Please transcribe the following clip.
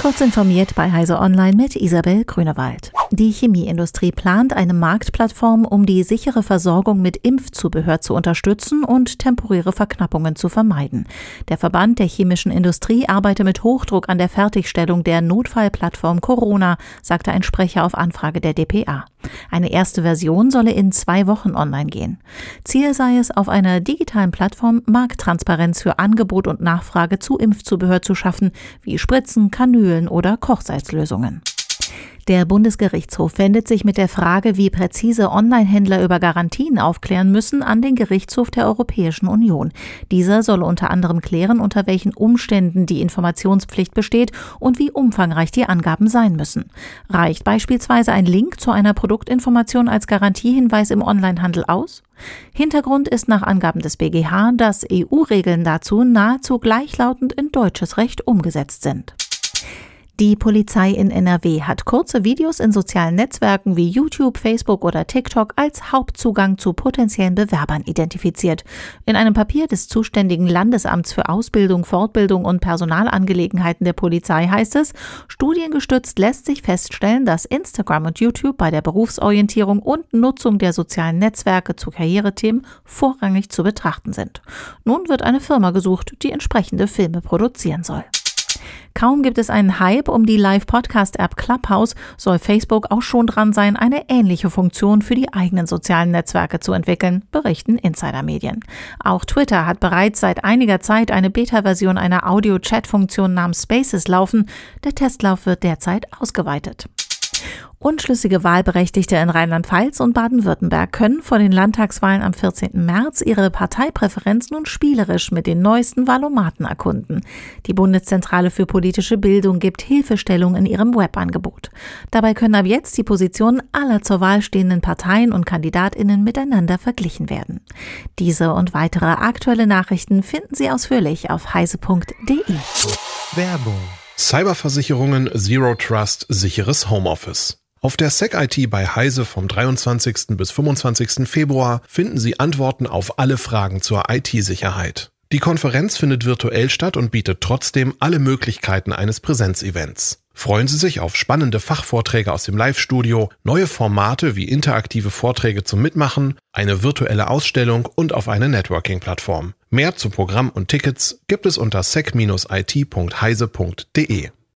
Kurz informiert bei Heise Online mit Isabel Grünewald. Die Chemieindustrie plant eine Marktplattform, um die sichere Versorgung mit Impfzubehör zu unterstützen und temporäre Verknappungen zu vermeiden. Der Verband der chemischen Industrie arbeite mit Hochdruck an der Fertigstellung der Notfallplattform Corona, sagte ein Sprecher auf Anfrage der DPA. Eine erste Version solle in zwei Wochen online gehen. Ziel sei es, auf einer digitalen Plattform Markttransparenz für Angebot und Nachfrage zu Impfzubehör zu schaffen, wie Spritzen, Kanülen, oder Kochsalzlösungen. Der Bundesgerichtshof wendet sich mit der Frage, wie präzise Online-Händler über Garantien aufklären müssen, an den Gerichtshof der Europäischen Union. Dieser soll unter anderem klären, unter welchen Umständen die Informationspflicht besteht und wie umfangreich die Angaben sein müssen. Reicht beispielsweise ein Link zu einer Produktinformation als Garantiehinweis im Onlinehandel aus? Hintergrund ist nach Angaben des BGH, dass EU-Regeln dazu nahezu gleichlautend in deutsches Recht umgesetzt sind. Die Polizei in NRW hat kurze Videos in sozialen Netzwerken wie YouTube, Facebook oder TikTok als Hauptzugang zu potenziellen Bewerbern identifiziert. In einem Papier des zuständigen Landesamts für Ausbildung, Fortbildung und Personalangelegenheiten der Polizei heißt es, studiengestützt lässt sich feststellen, dass Instagram und YouTube bei der Berufsorientierung und Nutzung der sozialen Netzwerke zu Karrierethemen vorrangig zu betrachten sind. Nun wird eine Firma gesucht, die entsprechende Filme produzieren soll. Kaum gibt es einen Hype um die Live-Podcast-App Clubhouse, soll Facebook auch schon dran sein, eine ähnliche Funktion für die eigenen sozialen Netzwerke zu entwickeln, berichten Insider-Medien. Auch Twitter hat bereits seit einiger Zeit eine Beta-Version einer Audio-Chat-Funktion namens Spaces laufen. Der Testlauf wird derzeit ausgeweitet. Unschlüssige Wahlberechtigte in Rheinland-Pfalz und Baden-Württemberg können vor den Landtagswahlen am 14. März ihre Parteipräferenz nun spielerisch mit den neuesten Valomaten erkunden. Die Bundeszentrale für politische Bildung gibt Hilfestellung in ihrem Webangebot. Dabei können ab jetzt die Positionen aller zur Wahl stehenden Parteien und Kandidatinnen miteinander verglichen werden. Diese und weitere aktuelle Nachrichten finden Sie ausführlich auf heise.de. Werbung Cyberversicherungen Zero Trust sicheres Homeoffice. Auf der SecIT bei Heise vom 23. bis 25. Februar finden Sie Antworten auf alle Fragen zur IT-Sicherheit. Die Konferenz findet virtuell statt und bietet trotzdem alle Möglichkeiten eines Präsenzevents. Freuen Sie sich auf spannende Fachvorträge aus dem Live-Studio, neue Formate wie interaktive Vorträge zum Mitmachen, eine virtuelle Ausstellung und auf eine Networking-Plattform. Mehr zu Programm und Tickets gibt es unter sec-it.heise.de.